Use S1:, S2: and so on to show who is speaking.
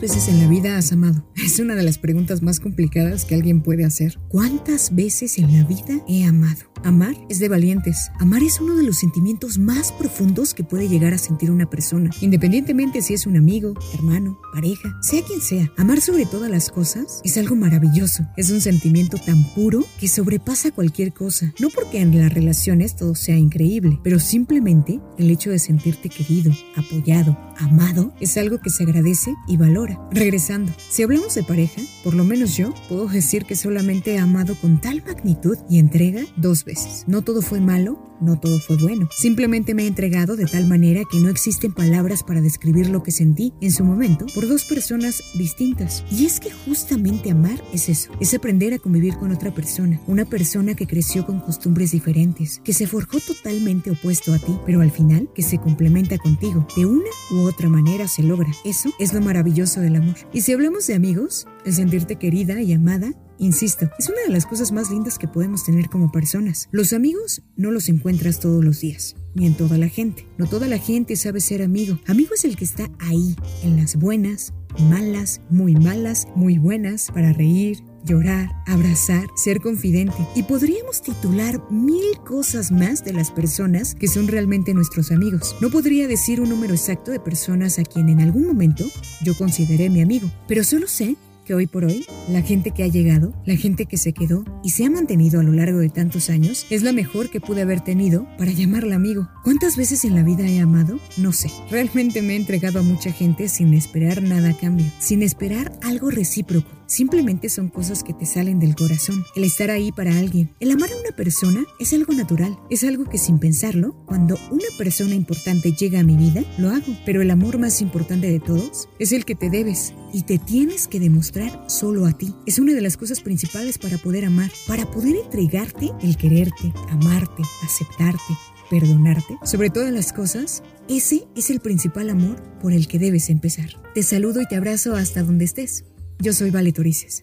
S1: ¿Cuántas veces en la vida has amado? Es una de las preguntas más complicadas que alguien puede hacer. ¿Cuántas veces en la vida he amado? Amar es de valientes. Amar es uno de los sentimientos más profundos que puede llegar a sentir una persona, independientemente si es un amigo, hermano, pareja, sea quien sea. Amar sobre todas las cosas es algo maravilloso. Es un sentimiento tan puro que sobrepasa cualquier cosa. No porque en las relaciones todo sea increíble, pero simplemente el hecho de sentirte querido, apoyado, amado es algo que se agradece y valora. Regresando, si hablamos de pareja, por lo menos yo puedo decir que solamente he amado con tal magnitud y entrega dos veces. No todo fue malo, no todo fue bueno. Simplemente me he entregado de tal manera que no existen palabras para describir lo que sentí en su momento por dos personas distintas. Y es que justamente amar es eso, es aprender a convivir con otra persona, una persona que creció con costumbres diferentes, que se forjó totalmente opuesto a ti, pero al final que se complementa contigo. De una u otra manera se logra. Eso es lo maravilloso del amor. Y si hablamos de amigos, el sentirte querida y amada Insisto, es una de las cosas más lindas que podemos tener como personas. Los amigos no los encuentras todos los días, ni en toda la gente. No toda la gente sabe ser amigo. Amigo es el que está ahí, en las buenas, malas, muy malas, muy buenas, para reír, llorar, abrazar, ser confidente. Y podríamos titular mil cosas más de las personas que son realmente nuestros amigos. No podría decir un número exacto de personas a quien en algún momento yo consideré mi amigo, pero solo sé hoy por hoy, la gente que ha llegado, la gente que se quedó y se ha mantenido a lo largo de tantos años, es la mejor que pude haber tenido para llamarla amigo. ¿Cuántas veces en la vida he amado? No sé. Realmente me he entregado a mucha gente sin esperar nada a cambio, sin esperar algo recíproco. Simplemente son cosas que te salen del corazón. El estar ahí para alguien. El amar a una persona es algo natural. Es algo que sin pensarlo, cuando una persona importante llega a mi vida, lo hago. Pero el amor más importante de todos es el que te debes y te tienes que demostrar solo a ti. Es una de las cosas principales para poder amar, para poder entregarte el quererte, amarte, aceptarte, perdonarte. Sobre todas las cosas, ese es el principal amor por el que debes empezar. Te saludo y te abrazo hasta donde estés. Yo soy Vale Torices.